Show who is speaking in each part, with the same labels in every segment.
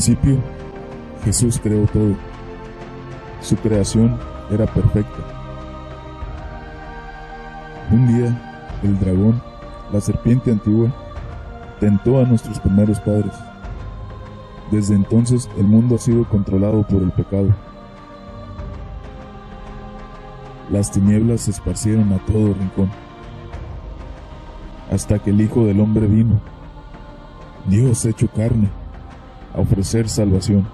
Speaker 1: principio, Jesús creó todo. Su creación era perfecta. Un día, el dragón, la serpiente antigua, tentó a nuestros primeros padres. Desde entonces el mundo ha sido controlado por el pecado. Las tinieblas se esparcieron a todo rincón, hasta que el Hijo del Hombre vino, Dios hecho carne, a ofrecer salvación.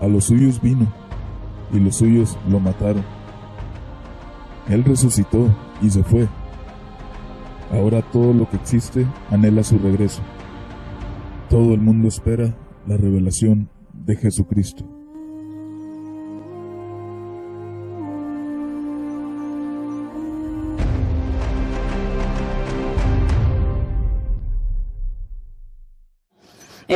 Speaker 1: A los suyos vino, y los suyos lo mataron. Él resucitó y se fue. Ahora todo lo que existe anhela su regreso. Todo el mundo espera la revelación de Jesucristo.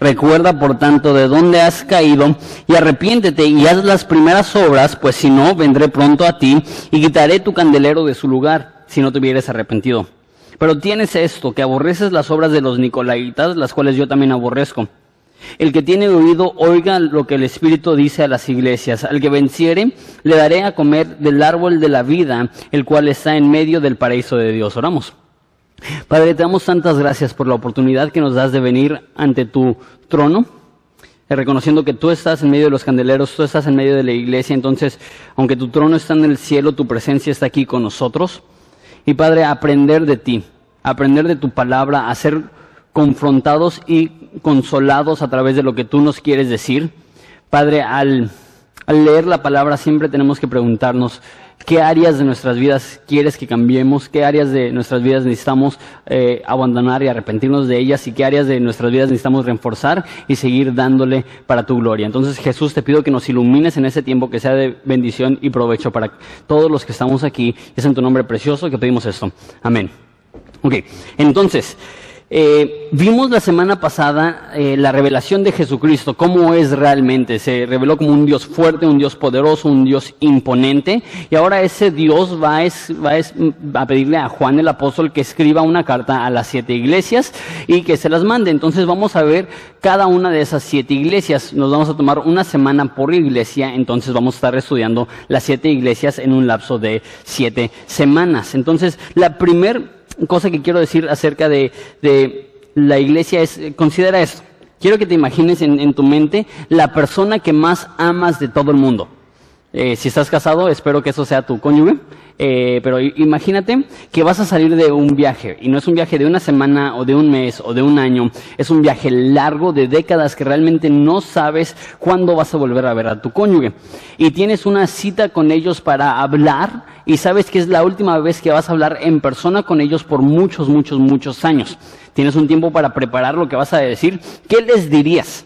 Speaker 2: Recuerda, por tanto, de dónde has caído y arrepiéntete y haz las primeras obras, pues si no, vendré pronto a ti y quitaré tu candelero de su lugar, si no te hubieras arrepentido. Pero tienes esto, que aborreces las obras de los nicolaitas, las cuales yo también aborrezco. El que tiene oído, oiga lo que el Espíritu dice a las iglesias. Al que venciere, le daré a comer del árbol de la vida, el cual está en medio del paraíso de Dios. Oramos. Padre, te damos tantas gracias por la oportunidad que nos das de venir ante tu trono, eh, reconociendo que tú estás en medio de los candeleros, tú estás en medio de la iglesia, entonces, aunque tu trono está en el cielo, tu presencia está aquí con nosotros. Y Padre, aprender de ti, aprender de tu palabra, a ser confrontados y consolados a través de lo que tú nos quieres decir. Padre, al, al leer la palabra siempre tenemos que preguntarnos, qué áreas de nuestras vidas quieres que cambiemos, qué áreas de nuestras vidas necesitamos eh, abandonar y arrepentirnos de ellas y qué áreas de nuestras vidas necesitamos reforzar y seguir dándole para tu gloria. Entonces Jesús te pido que nos ilumines en ese tiempo, que sea de bendición y provecho para todos los que estamos aquí. Es en tu nombre precioso que pedimos esto. Amén. Ok, entonces... Eh, vimos la semana pasada eh, la revelación de Jesucristo, cómo es realmente. Se reveló como un Dios fuerte, un Dios poderoso, un Dios imponente. Y ahora ese Dios va, va a pedirle a Juan el apóstol que escriba una carta a las siete iglesias y que se las mande. Entonces vamos a ver cada una de esas siete iglesias. Nos vamos a tomar una semana por iglesia, entonces vamos a estar estudiando las siete iglesias en un lapso de siete semanas. Entonces, la primer cosa que quiero decir acerca de, la iglesia es, considera esto. Quiero que te imagines en, tu mente la persona que más amas de todo el mundo. Eh, si estás casado, espero que eso sea tu cónyuge. Eh, pero imagínate que vas a salir de un viaje, y no es un viaje de una semana o de un mes o de un año, es un viaje largo de décadas que realmente no sabes cuándo vas a volver a ver a tu cónyuge. Y tienes una cita con ellos para hablar y sabes que es la última vez que vas a hablar en persona con ellos por muchos, muchos, muchos años. Tienes un tiempo para preparar lo que vas a decir. ¿Qué les dirías?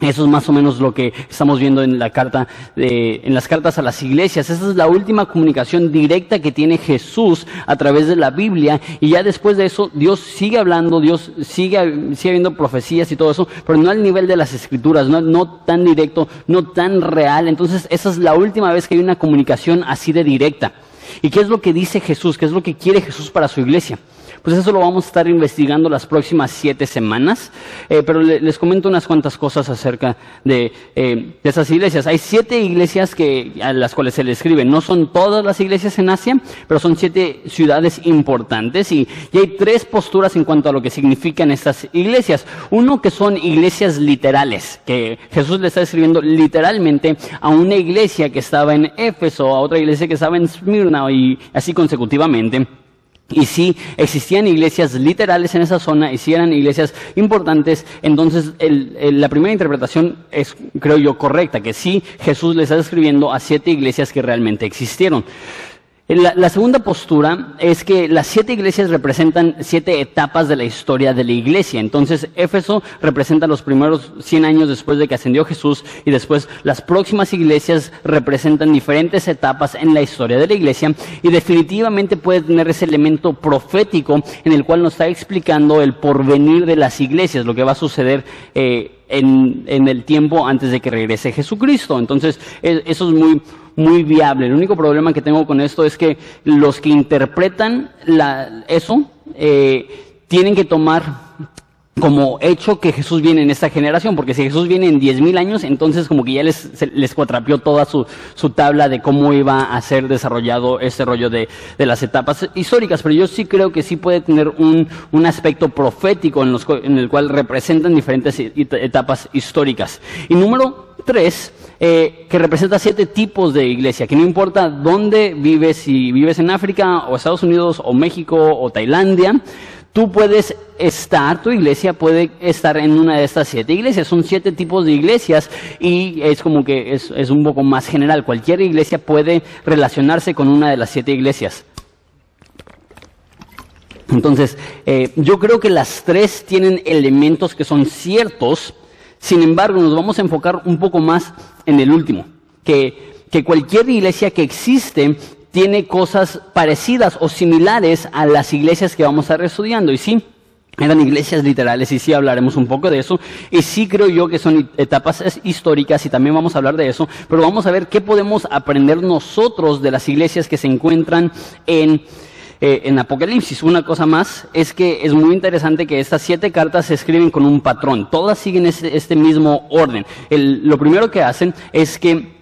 Speaker 2: Eso es más o menos lo que estamos viendo en la carta, de, en las cartas a las iglesias. Esa es la última comunicación directa que tiene Jesús a través de la Biblia. Y ya después de eso, Dios sigue hablando, Dios sigue, sigue habiendo profecías y todo eso, pero no al nivel de las escrituras, no, no tan directo, no tan real. Entonces, esa es la última vez que hay una comunicación así de directa. ¿Y qué es lo que dice Jesús? ¿Qué es lo que quiere Jesús para su iglesia? Pues eso lo vamos a estar investigando las próximas siete semanas, eh, pero les comento unas cuantas cosas acerca de, eh, de, esas iglesias. Hay siete iglesias que, a las cuales se le escribe. No son todas las iglesias en Asia, pero son siete ciudades importantes y, y hay tres posturas en cuanto a lo que significan estas iglesias. Uno que son iglesias literales, que Jesús le está escribiendo literalmente a una iglesia que estaba en Éfeso, a otra iglesia que estaba en Smyrna y así consecutivamente. Y si existían iglesias literales en esa zona y si eran iglesias importantes, entonces la primera interpretación es, creo yo, correcta, que sí Jesús le está escribiendo a siete iglesias que realmente existieron. La, segunda postura es que las siete iglesias representan siete etapas de la historia de la iglesia. Entonces, Éfeso representa los primeros 100 años después de que ascendió Jesús y después las próximas iglesias representan diferentes etapas en la historia de la iglesia y definitivamente puede tener ese elemento profético en el cual nos está explicando el porvenir de las iglesias, lo que va a suceder. Eh, en, en, el tiempo antes de que regrese Jesucristo. Entonces, e, eso es muy, muy viable. El único problema que tengo con esto es que los que interpretan la, eso eh, tienen que tomar como hecho que Jesús viene en esta generación, porque si Jesús viene en diez mil años, entonces como que ya les, les cuatrapió toda su, su, tabla de cómo iba a ser desarrollado este rollo de, de, las etapas históricas, pero yo sí creo que sí puede tener un, un aspecto profético en, los, en el cual representan diferentes etapas históricas. Y número tres, eh, que representa siete tipos de iglesia, que no importa dónde vives, si vives en África o Estados Unidos o México o Tailandia, tú puedes estar, tu iglesia puede estar en una de estas siete iglesias. Son siete tipos de iglesias y es como que es, es un poco más general. Cualquier iglesia puede relacionarse con una de las siete iglesias. Entonces, eh, yo creo que las tres tienen elementos que son ciertos, sin embargo, nos vamos a enfocar un poco más en el último, que, que cualquier iglesia que existe tiene cosas parecidas o similares a las iglesias que vamos a estar estudiando. Y sí, eran iglesias literales y sí hablaremos un poco de eso. Y sí creo yo que son etapas históricas y también vamos a hablar de eso. Pero vamos a ver qué podemos aprender nosotros de las iglesias que se encuentran en eh, en Apocalipsis. Una cosa más es que es muy interesante que estas siete cartas se escriben con un patrón. Todas siguen este, mismo orden. lo primero que hacen es que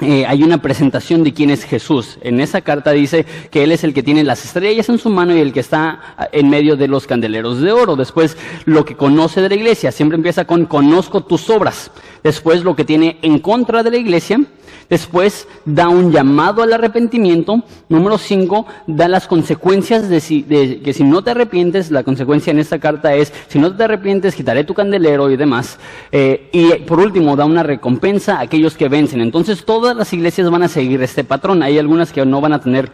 Speaker 2: eh, hay una presentación de quién es Jesús. En esa carta dice que Él es el que tiene las estrellas en su mano y el que está en medio de los candeleros de oro. Después, lo que conoce de la iglesia. Siempre empieza con conozco tus obras. Después, lo que tiene en contra de la iglesia. Después da un llamado al arrepentimiento. Número cinco, da las consecuencias de, que si no te arrepientes, la consecuencia en esta carta es, si no te arrepientes, quitaré tu candelero y demás. Eh, y por último, da una recompensa a aquellos que vencen. Entonces todas las iglesias van a seguir este patrón. Hay algunas que no van a tener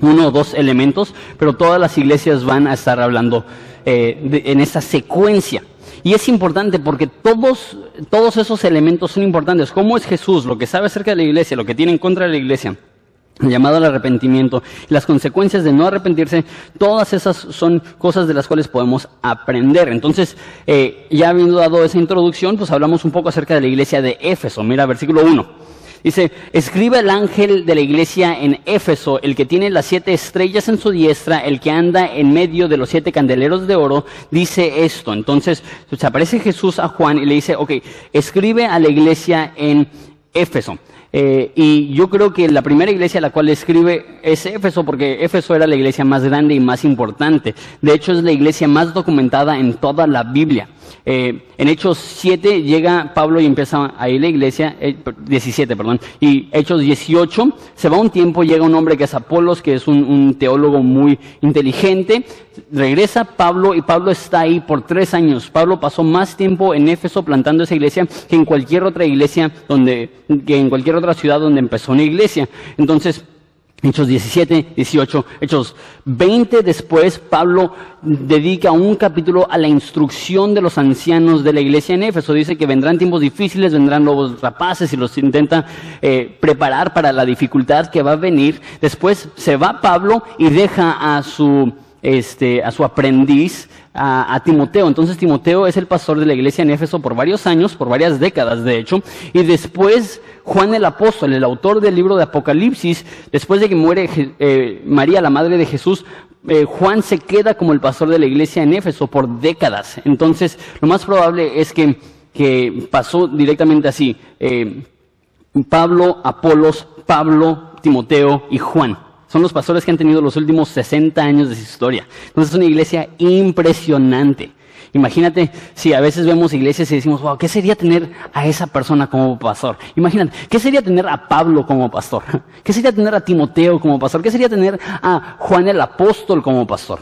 Speaker 2: uno o dos elementos, pero todas las iglesias van a estar hablando eh, en esa secuencia. Y es importante porque todos, todos esos elementos son importantes. ¿Cómo es Jesús? Lo que sabe acerca de la iglesia, lo que tiene en contra de la iglesia. El llamado al arrepentimiento, las consecuencias de no arrepentirse, todas esas son cosas de las cuales podemos aprender. Entonces, eh, ya habiendo dado esa introducción, pues hablamos un poco acerca de la iglesia de Éfeso. Mira, versículo 1. Dice, escribe el ángel de la iglesia en Éfeso, el que tiene las siete estrellas en su diestra, el que anda en medio de los siete candeleros de oro, dice esto. Entonces, pues, aparece Jesús a Juan y le dice, ok, escribe a la iglesia en Éfeso. Eh, y yo creo que la primera iglesia a la cual escribe es Éfeso, porque Éfeso era la iglesia más grande y más importante. De hecho, es la iglesia más documentada en toda la Biblia. Eh, en Hechos 7 llega Pablo y empieza ahí la iglesia, 17, eh, perdón, y Hechos 18, se va un tiempo, llega un hombre que es Apolos, que es un, teólogo muy inteligente, regresa Pablo y Pablo está ahí por tres años. Pablo pasó más tiempo en Éfeso plantando esa iglesia que en cualquier otra iglesia donde, que en cualquier otra ciudad donde empezó una iglesia. Entonces, Hechos 17, 18, Hechos 20 después, Pablo dedica un capítulo a la instrucción de los ancianos de la iglesia en Éfeso. Dice que vendrán tiempos difíciles, vendrán lobos rapaces y los intenta eh, preparar para la dificultad que va a venir. Después se va Pablo y deja a su, este, a su aprendiz, a, Timoteo. Entonces Timoteo es el pastor de la iglesia en Éfeso por varios años, por varias décadas de hecho, y después Juan el apóstol, el autor del libro de Apocalipsis, después de que muere eh, María, la madre de Jesús, eh, Juan se queda como el pastor de la iglesia en Éfeso por décadas. Entonces lo más probable es que, que pasó directamente así. Eh, Pablo, Apolos, Pablo, Timoteo y Juan. Son los pastores que han tenido los últimos 60 años de su historia. Entonces es una iglesia impresionante. Imagínate si a veces vemos iglesias y decimos, wow, ¿qué sería tener a esa persona como pastor? Imagínate, ¿qué sería tener a Pablo como pastor? ¿Qué sería tener a Timoteo como pastor? ¿Qué sería tener a Juan el apóstol como pastor?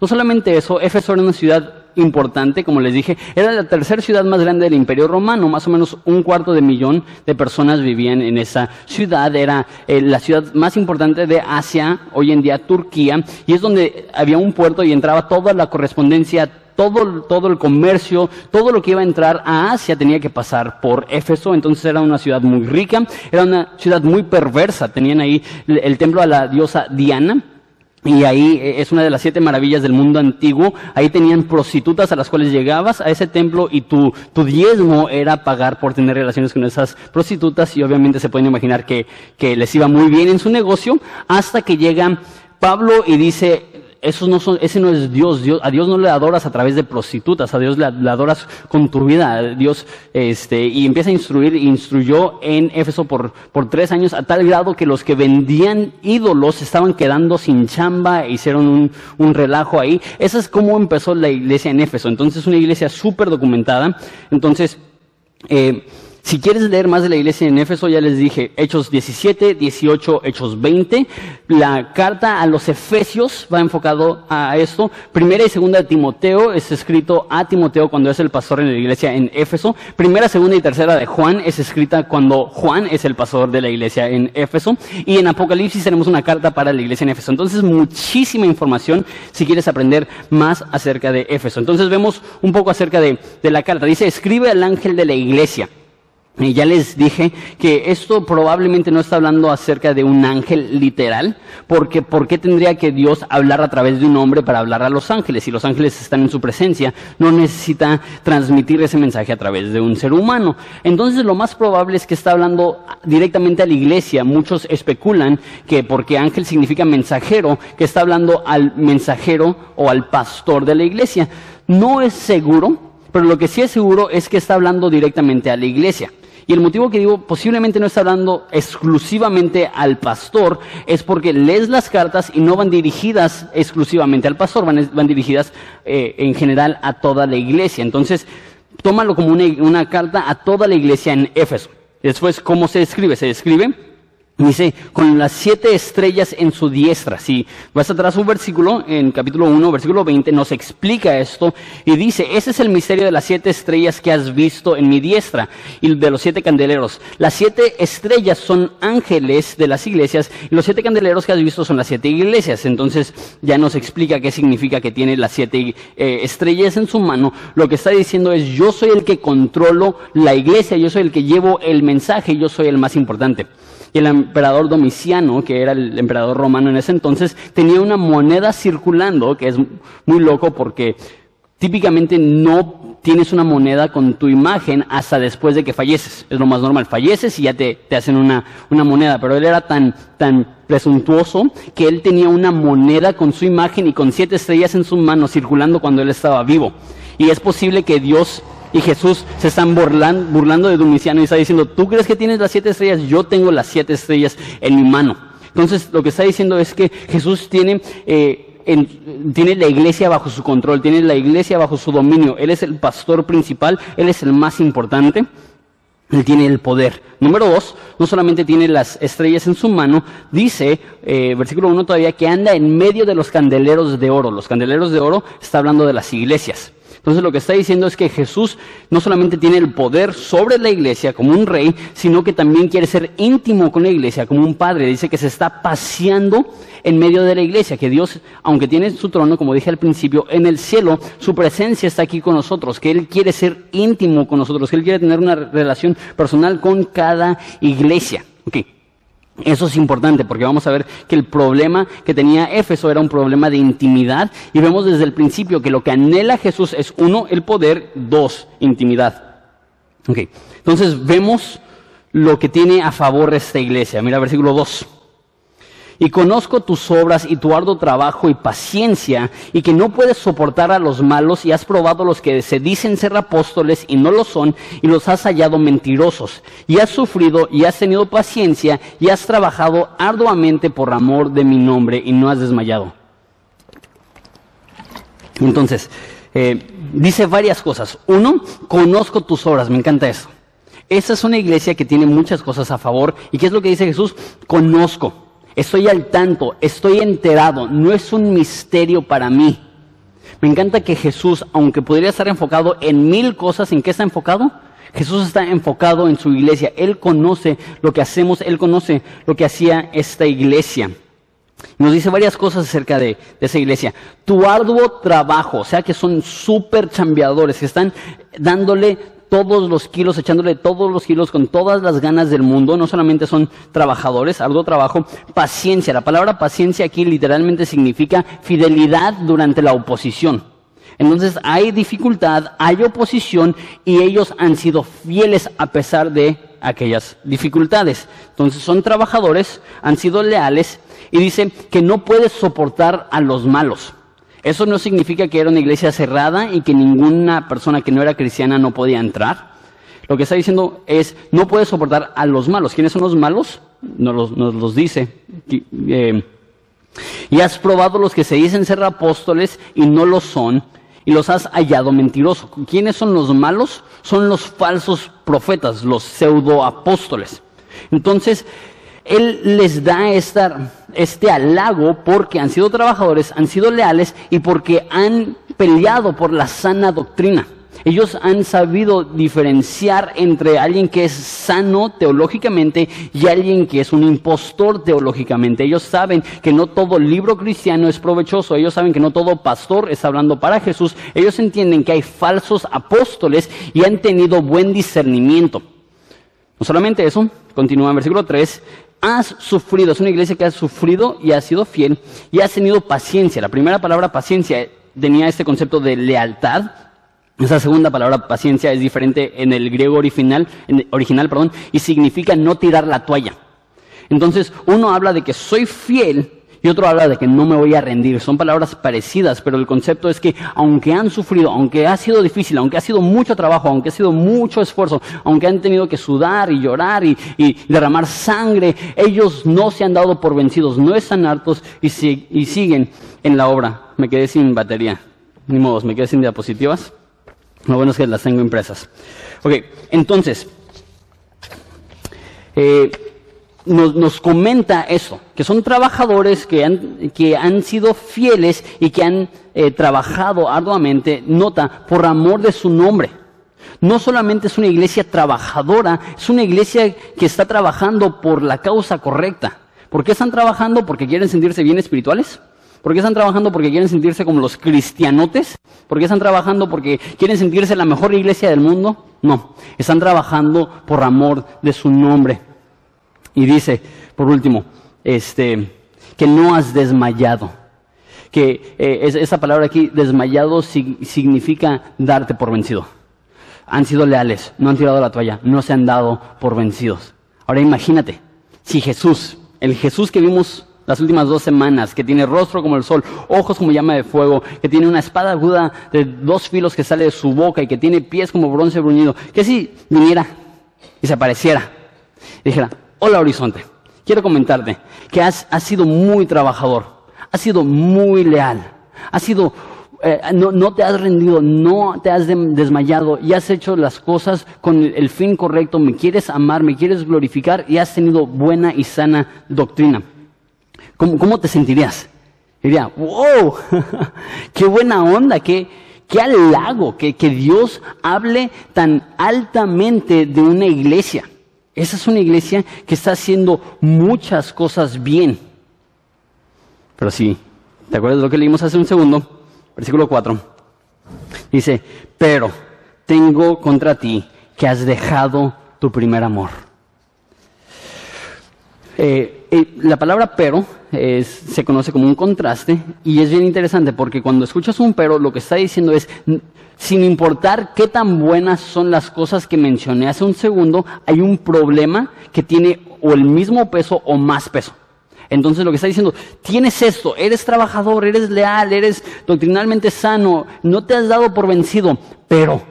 Speaker 2: No solamente eso, Éfeso era una ciudad importante, como les dije, era la tercera ciudad más grande del Imperio Romano, más o menos un cuarto de millón de personas vivían en esa ciudad, era eh, la ciudad más importante de Asia, hoy en día Turquía, y es donde había un puerto y entraba toda la correspondencia todo, todo el comercio, todo lo que iba a entrar a Asia tenía que pasar por Éfeso, entonces era una ciudad muy rica, era una ciudad muy perversa, tenían ahí el templo a la diosa Diana, y ahí eh, es una de las siete maravillas del mundo antiguo. Ahí tenían prostitutas a las cuales llegabas a ese templo y tu, tu diezmo era pagar por tener relaciones con esas prostitutas y obviamente se pueden imaginar que, que les iba muy bien en su negocio hasta que llega Pablo y dice, eso no son, ese no es Dios. Dios. A Dios no le adoras a través de prostitutas, a Dios le, adoras con tu vida. Dios, este, y empieza a instruir, instruyó en Éfeso por, por tres años a tal grado que los que vendían ídolos estaban quedando sin chamba, e hicieron un, un relajo ahí. Esa es como empezó la iglesia en Éfeso. Entonces, una iglesia súper documentada. Entonces, eh, si quieres leer más de la iglesia en Éfeso, ya les dije, Hechos 17, 18, Hechos 20. La carta a los Efesios va enfocado a esto. Primera y segunda de Timoteo es escrito a Timoteo cuando es el pastor en la iglesia en Éfeso. Primera, segunda y tercera de Juan es escrita cuando Juan es el pastor de la iglesia en Éfeso. Y en Apocalipsis tenemos una carta para la iglesia en Éfeso. Entonces, muchísima información si quieres aprender más acerca de Éfeso. Entonces, vemos un poco acerca de, de la carta. Dice, escribe al ángel de la iglesia. Ya les dije que esto probablemente no está hablando acerca de un ángel literal, porque ¿por qué tendría que Dios hablar a través de un hombre para hablar a los ángeles? Si los ángeles están en su presencia, no necesita transmitir ese mensaje a través de un ser humano. Entonces lo más probable es que está hablando directamente a la iglesia. Muchos especulan que porque ángel significa mensajero, que está hablando al mensajero o al pastor de la iglesia. No es seguro, pero lo que sí es seguro es que está hablando directamente a la iglesia. Y el motivo que digo posiblemente no está hablando exclusivamente al pastor es porque lees las cartas y no van dirigidas exclusivamente al pastor, van, van dirigidas eh, en general a toda la iglesia. Entonces, tómalo como una, una carta a toda la iglesia en Éfeso. Después, ¿cómo se escribe? Se escribe Dice, con las siete estrellas en su diestra. Si vas atrás un versículo, en capítulo 1, versículo 20, nos explica esto y dice, ese es el misterio de las siete estrellas que has visto en mi diestra y de los siete candeleros. Las siete estrellas son ángeles de las iglesias y los siete candeleros que has visto son las siete iglesias. Entonces ya nos explica qué significa que tiene las siete eh, estrellas en su mano. Lo que está diciendo es, yo soy el que controlo la iglesia, yo soy el que llevo el mensaje, yo soy el más importante. Y el emperador Domiciano, que era el emperador romano en ese entonces, tenía una moneda circulando, que es muy loco porque típicamente no tienes una moneda con tu imagen hasta después de que falleces. Es lo más normal. Falleces y ya te, te hacen una, una moneda. Pero él era tan, tan presuntuoso que él tenía una moneda con su imagen y con siete estrellas en su mano circulando cuando él estaba vivo. Y es posible que Dios y Jesús se están burlando, de Domiciano y está diciendo, tú crees que tienes las siete estrellas, yo tengo las siete estrellas en mi mano. Entonces lo que está diciendo es que Jesús tiene, eh, tiene la iglesia bajo su control, tiene la iglesia bajo su dominio. Él es el pastor principal, Él es el más importante. Él tiene el poder. Número dos, no solamente tiene las estrellas en su mano, dice, eh, versículo uno todavía, que anda en medio de los candeleros de oro. Los candeleros de oro está hablando de las iglesias. Entonces lo que está diciendo es que Jesús no solamente tiene el poder sobre la iglesia como un rey, sino que también quiere ser íntimo con la iglesia como un padre. Dice que se está paseando en medio de la iglesia, que Dios, aunque tiene su trono, como dije al principio, en el cielo, su presencia está aquí con nosotros, que Él quiere ser íntimo con nosotros, que Él quiere tener una relación personal con cada iglesia. Eso es importante porque vamos a ver que el problema que tenía Éfeso era un problema de intimidad y vemos desde el principio que lo que anhela Jesús es uno, el poder, dos, intimidad. Okay. Entonces vemos lo que tiene a favor esta iglesia. Mira versículo 2 y conozco tus obras y tu arduo trabajo y paciencia, y que no puedes soportar a los malos, y has probado los que se dicen ser apóstoles y no lo son, y los has hallado mentirosos, y has sufrido y has tenido paciencia, y has trabajado arduamente por amor de mi nombre, y no has desmayado. Entonces, eh, dice varias cosas. Uno, conozco tus obras, me encanta eso. Esa es una iglesia que tiene muchas cosas a favor. ¿Y qué es lo que dice Jesús? Conozco. Estoy al tanto, estoy enterado, no es un misterio para mí. Me encanta que Jesús, aunque podría estar enfocado en mil cosas, ¿en qué está enfocado? Jesús está enfocado en su iglesia. Él conoce lo que hacemos, Él conoce lo que hacía esta iglesia. Nos dice varias cosas acerca de, esa iglesia. Tu arduo trabajo, o sea que son súper chambeadores, que están dándole todos los kilos, echándole todos los kilos con todas las ganas del mundo. No solamente son trabajadores, arduo trabajo, paciencia. La palabra paciencia aquí literalmente significa fidelidad durante la oposición. Entonces hay dificultad, hay oposición y ellos han sido fieles a pesar de aquellas dificultades. Entonces son trabajadores, han sido leales y dice que no puedes soportar a los malos. Eso no significa que era una iglesia cerrada y que ninguna persona que no era cristiana no podía entrar. Lo que está diciendo es, no puedes soportar a los malos. ¿Quiénes son los malos? Nos los, dice. Eh, y has probado los que se dicen ser apóstoles y no lo son, y los has hallado mentirosos. ¿Quiénes son los malos? Son los falsos profetas, los pseudoapóstoles. Entonces, Él les da este halago porque han sido trabajadores, han sido leales y porque han peleado por la sana doctrina. Ellos han sabido diferenciar entre alguien que es sano teológicamente y alguien que es un impostor teológicamente. Ellos saben que no todo libro cristiano es provechoso. Ellos saben que no todo pastor está hablando para Jesús. Ellos entienden que hay falsos apóstoles y han tenido buen discernimiento. No solamente eso, continúa en versículo 3, has sufrido, es una iglesia que ha sufrido y ha sido fiel y has tenido paciencia. La primera palabra paciencia tenía este concepto de lealtad, esa segunda palabra, paciencia, es diferente en el griego original, original perdón, y significa no tirar la toalla. Entonces, uno habla de que soy fiel y otro habla de que no me voy a rendir. Son palabras parecidas, pero el concepto es que aunque han sufrido, aunque ha sido difícil, aunque ha sido mucho trabajo, aunque ha sido mucho esfuerzo, aunque han tenido que sudar y llorar y, derramar sangre, ellos no se han dado por vencidos, no están hartos y, y siguen en la obra. Me quedé sin batería. Ni modos, me quedé sin diapositivas. Lo bueno es que las tengo impresas. Ok, entonces, eh, nos, comenta eso, que son trabajadores que han, que han sido fieles y que han eh, trabajado arduamente, nota, por amor de su nombre. No solamente es una iglesia trabajadora, es una iglesia que está trabajando por la causa correcta. ¿Por qué están trabajando? ¿Porque quieren sentirse bien espirituales? ¿Por qué están trabajando? Porque quieren sentirse como los cristianotes. ¿Por qué están trabajando? Porque quieren sentirse la mejor iglesia del mundo. No, están trabajando por amor de su nombre. Y dice, por último, este, que no has desmayado. Que eh, esa palabra aquí, desmayado, significa darte por vencido. Han sido leales, no han tirado la toalla, no se han dado por vencidos. Ahora imagínate, si Jesús, el Jesús que vimos las últimas dos semanas, que tiene rostro como el sol, ojos como llama de fuego, que tiene una espada aguda de dos filos que sale de su boca y que tiene pies como bronce bruñido, que si viniera y se apareciera dijera, hola horizonte, quiero comentarte que has, sido muy trabajador, has sido muy leal, has sido eh, no, no, te has rendido, no te has desmayado y has hecho las cosas con el, fin correcto, me quieres amar, me quieres glorificar y has tenido buena y sana doctrina. ¿Cómo, te sentirías? Diría, wow, qué buena onda, qué, qué halago que, que Dios hable tan altamente de una iglesia. Esa es una iglesia que está haciendo muchas cosas bien. Pero sí, ¿te acuerdas de lo que leímos hace un segundo? Versículo 4. Dice, pero tengo contra ti que has dejado tu primer amor. Eh, eh, la palabra pero se conoce como un contraste y es bien interesante porque cuando escuchas un pero lo que está diciendo es, sin importar qué tan buenas son las cosas que mencioné hace un segundo, hay un problema que tiene o el mismo peso o más peso. Entonces lo que está diciendo, tienes esto, eres trabajador, eres leal, eres doctrinalmente sano, no te has dado por vencido, pero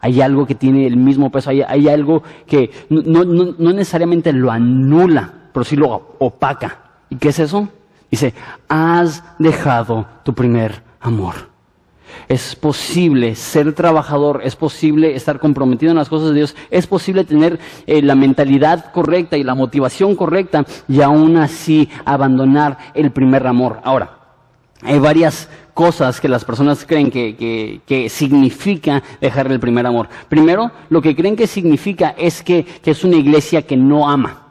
Speaker 2: hay algo que tiene el mismo peso, hay, algo que no, no necesariamente lo anula, pero sí lo opaca. ¿Y qué es eso? Dice, has dejado tu primer amor. Es posible ser trabajador, es posible estar comprometido en las cosas de Dios, es posible tener eh, la mentalidad correcta y la motivación correcta y aún así abandonar el primer amor. Ahora, hay varias cosas que las personas creen que, que, que, significa dejar el primer amor. Primero, lo que creen que significa es que, que es una iglesia que no ama.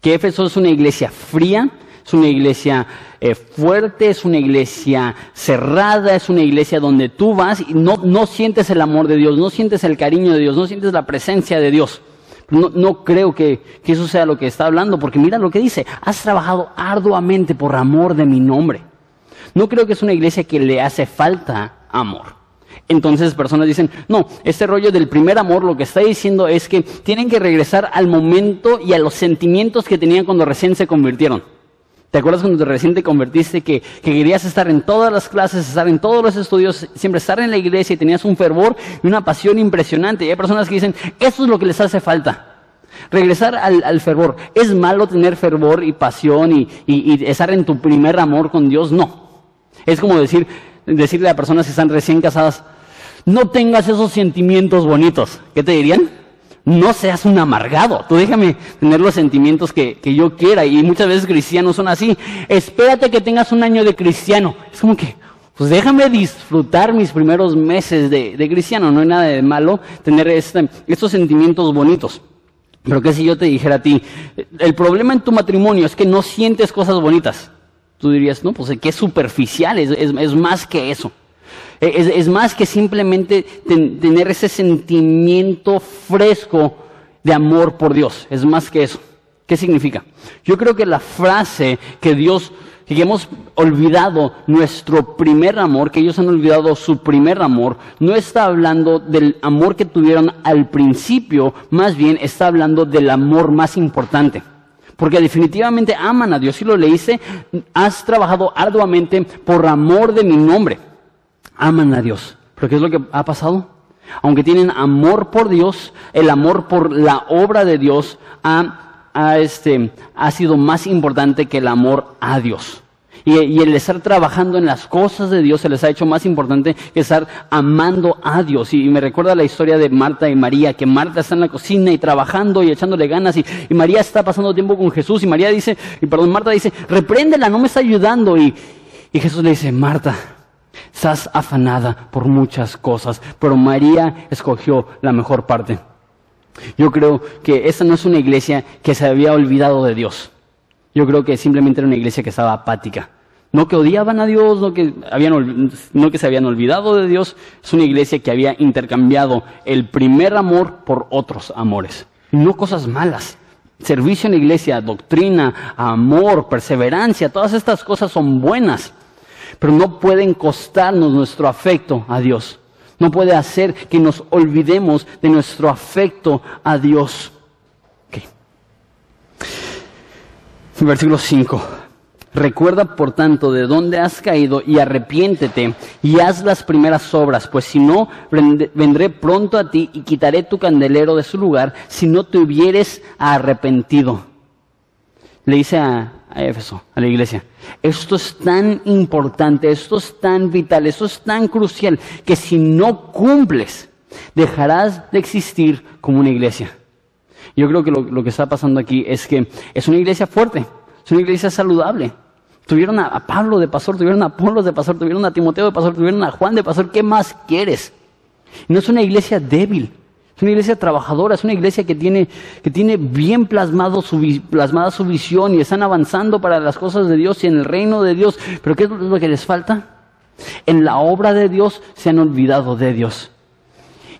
Speaker 2: Que Éfeso es una iglesia fría, es una iglesia eh, fuerte, es una iglesia cerrada, es una iglesia donde tú vas y no, no sientes el amor de Dios, no sientes el cariño de Dios, no sientes la presencia de Dios. No, no creo que, que eso sea lo que está hablando, porque mira lo que dice, has trabajado arduamente por amor de mi nombre. No creo que es una iglesia que le hace falta amor. Entonces personas dicen, no, este rollo del primer amor lo que está diciendo es que tienen que regresar al momento y a los sentimientos que tenían cuando recién se convirtieron. ¿Te acuerdas cuando recién te convertiste que, que, querías estar en todas las clases, estar en todos los estudios, siempre estar en la iglesia y tenías un fervor y una pasión impresionante? Y hay personas que dicen, eso es lo que les hace falta. Regresar al, fervor. ¿Es malo tener fervor y pasión y, y, y estar en tu primer amor con Dios? No. Es como decir, decirle a personas que están recién casadas, no tengas esos sentimientos bonitos. ¿Qué te dirían? No seas un amargado. Tú déjame tener los sentimientos que, que yo quiera. Y muchas veces cristianos son así. Espérate que tengas un año de cristiano. Es como que, pues déjame disfrutar mis primeros meses de, de cristiano. No hay nada de malo tener este, estos sentimientos bonitos. Pero qué si yo te dijera a ti, el problema en tu matrimonio es que no sientes cosas bonitas. Tú dirías, no, pues que es superficial, es, es, es más que eso. Es, es, más que simplemente ten, tener ese sentimiento fresco de amor por Dios. Es más que eso. ¿Qué significa? Yo creo que la frase que Dios, que hemos olvidado nuestro primer amor, que ellos han olvidado su primer amor, no está hablando del amor que tuvieron al principio, más bien está hablando del amor más importante. Porque definitivamente aman a Dios. Y lo leíste, has trabajado arduamente por amor de mi nombre. Aman a Dios. Pero ¿qué es lo que ha pasado? Aunque tienen amor por Dios, el amor por la obra de Dios ha, ha, este, ha sido más importante que el amor a Dios. Y, el estar trabajando en las cosas de Dios se les ha hecho más importante que estar amando a Dios. Y, me recuerda la historia de Marta y María, que Marta está en la cocina y trabajando y echándole ganas, y, y María está pasando tiempo con Jesús, y María dice, y perdón, Marta dice, repréndela, no me está ayudando. Y, y Jesús le dice, Marta, estás afanada por muchas cosas, pero María escogió la mejor parte. Yo creo que esta no es una iglesia que se había olvidado de Dios. Yo creo que simplemente era una iglesia que estaba apática. No que odiaban a Dios, no que, habían, no que se habían olvidado de Dios. Es una iglesia que había intercambiado el primer amor por otros amores. No cosas malas. Servicio en la iglesia, doctrina, amor, perseverancia, todas estas cosas son buenas. Pero no pueden costarnos nuestro afecto a Dios. No puede hacer que nos olvidemos de nuestro afecto a Dios. Versículo 5. Recuerda, por tanto, de dónde has caído y arrepiéntete y haz las primeras obras, pues si no, vendré pronto a ti y quitaré tu candelero de su lugar si no te hubieres arrepentido. Le dice a, a Éfeso, a la iglesia, esto es tan importante, esto es tan vital, esto es tan crucial, que si no cumples, dejarás de existir como una iglesia. Yo creo que lo, lo, que está pasando aquí es que es una iglesia fuerte, es una iglesia saludable. Tuvieron a, Pablo de pastor, tuvieron a Pablo de pastor, tuvieron a Timoteo de pastor, tuvieron a Juan de pastor. ¿Qué más quieres? No es una iglesia débil, una iglesia trabajadora, es una iglesia que tiene, que tiene bien plasmado su, plasmada su visión y están avanzando para las cosas de Dios y en el reino de Dios. Pero ¿qué es lo que les falta? En la obra de Dios se han olvidado de Dios.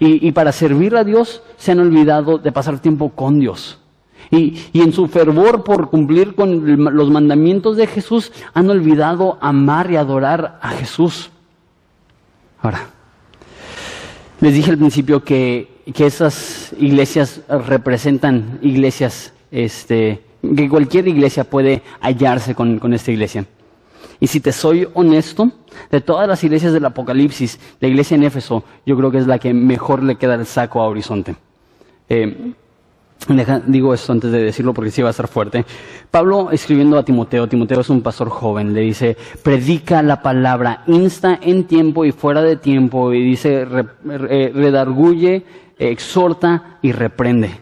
Speaker 2: Y, y, para servir a Dios se han olvidado de pasar tiempo con Dios. Y, y, en su fervor por cumplir con los mandamientos de Jesús han olvidado amar y adorar a Jesús. Ahora, les dije al principio que, que esas iglesias representan iglesias, este, que cualquier iglesia puede hallarse con, con esta iglesia. Y si te soy honesto, de todas las iglesias del Apocalipsis, la iglesia en Éfeso, yo creo que es la que mejor le queda el saco a Horizonte. Eh, digo esto antes de decirlo porque sí va a estar fuerte. Pablo escribiendo a Timoteo, Timoteo es un pastor joven, le dice, predica la palabra, insta en tiempo y fuera de tiempo, y dice, re, re, redarguye, exhorta y reprende.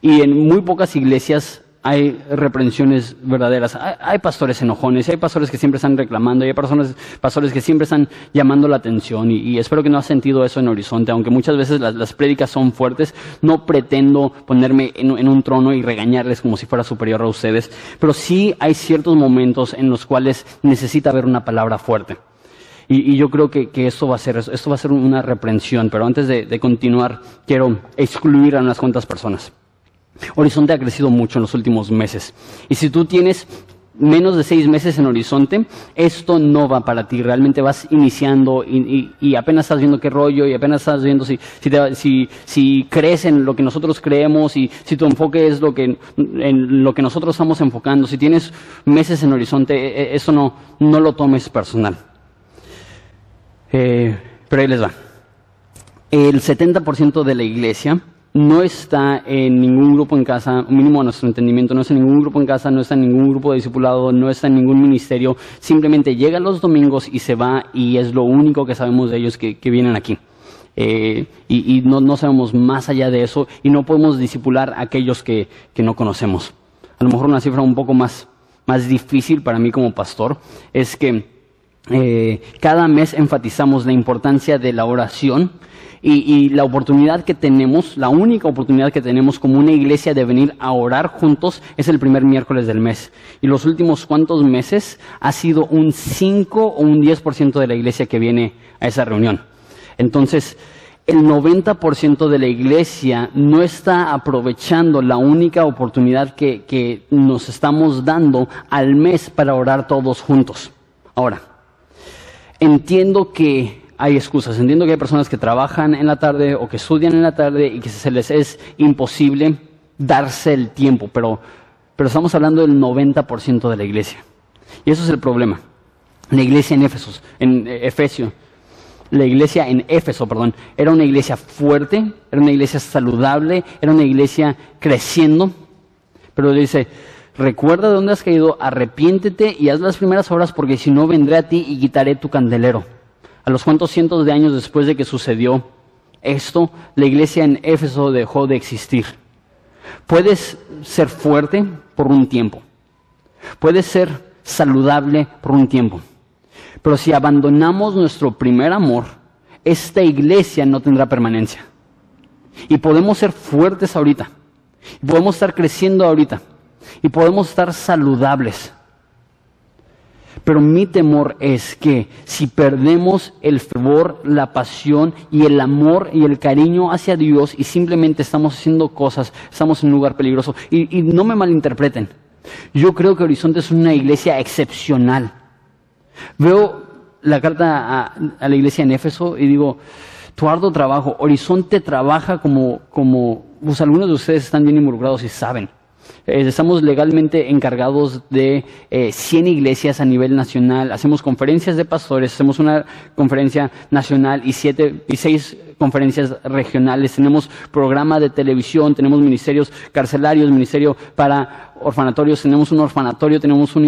Speaker 2: Y en muy pocas iglesias hay reprensiones verdaderas. Hay, pastores enojones, hay pastores que siempre están reclamando, hay personas, pastores que siempre están llamando la atención y, espero que no has sentido eso en Horizonte, aunque muchas veces las, prédicas son fuertes, no pretendo ponerme en, un trono y regañarles como si fuera superior a ustedes, pero sí hay ciertos momentos en los cuales necesita haber una palabra fuerte. Y, yo creo que, esto va a ser esto va a ser una reprensión, pero antes de, de continuar quiero excluir a unas cuantas personas. Horizonte ha crecido mucho en los últimos meses. Y si tú tienes menos de seis meses en Horizonte, esto no va para ti. Realmente vas iniciando y, apenas estás viendo qué rollo y apenas estás viendo si, si, crees en lo que nosotros creemos y si tu enfoque es lo que, en lo que nosotros estamos enfocando. Si tienes meses en Horizonte, e, e, eso no, no lo tomes personal. Eh, pero ahí les va. El 70% de la iglesia no está en ningún grupo en casa, mínimo a nuestro entendimiento, no está en ningún grupo en casa, no está en ningún grupo de discipulado, no está en ningún ministerio, simplemente llega los domingos y se va y es lo único que sabemos de ellos que, vienen aquí. Eh, y, no, sabemos más allá de eso y no podemos discipular a aquellos que, no conocemos. A lo mejor una cifra un poco más, más difícil para mí como pastor es que eh, cada mes enfatizamos la importancia de la oración y, la oportunidad que tenemos, la única oportunidad que tenemos como una iglesia de venir a orar juntos es el primer miércoles del mes. Y los últimos cuantos meses ha sido un 5 o un 10% de la iglesia que viene a esa reunión. Entonces, el 90% de la iglesia no está aprovechando la única oportunidad que, que nos estamos dando al mes para orar todos juntos. Ahora, entiendo que hay excusas. Entiendo que hay personas que trabajan en la tarde o que estudian en la tarde y que se les es imposible darse el tiempo, pero, pero estamos hablando del 90% de la iglesia. Y eso es el problema. La iglesia en Éfeso, en eh, Efesio, la iglesia en Éfeso, perdón, era una iglesia fuerte, era una iglesia saludable, era una iglesia creciendo, pero dice, recuerda de dónde has caído, arrepiéntete y haz las primeras obras porque si no vendré a ti y quitaré tu candelero a los cuantos cientos de años después de que sucedió esto, la iglesia en Éfeso dejó de existir. Puedes ser fuerte por un tiempo. Puedes ser saludable por un tiempo. Pero si abandonamos nuestro primer amor, esta iglesia no tendrá permanencia. Y podemos ser fuertes ahorita. Podemos estar creciendo ahorita. Y podemos estar saludables. Pero mi temor es que si perdemos el fervor, la pasión y el amor y el cariño hacia Dios y simplemente estamos haciendo cosas, estamos en un lugar peligroso. Y, no me malinterpreten. Yo creo que Horizonte es una iglesia excepcional. Veo la carta a, la iglesia en Éfeso y digo, tu arduo trabajo, Horizonte trabaja como, como, pues algunos de ustedes están bien involucrados y saben. Eh, estamos legalmente encargados de 100 eh, iglesias a nivel nacional. Hacemos conferencias de pastores, hacemos una conferencia nacional y, siete, y seis conferencias regionales. Tenemos programa de televisión, tenemos ministerios carcelarios, ministerio para orfanatorios, tenemos un orfanatorio, tenemos un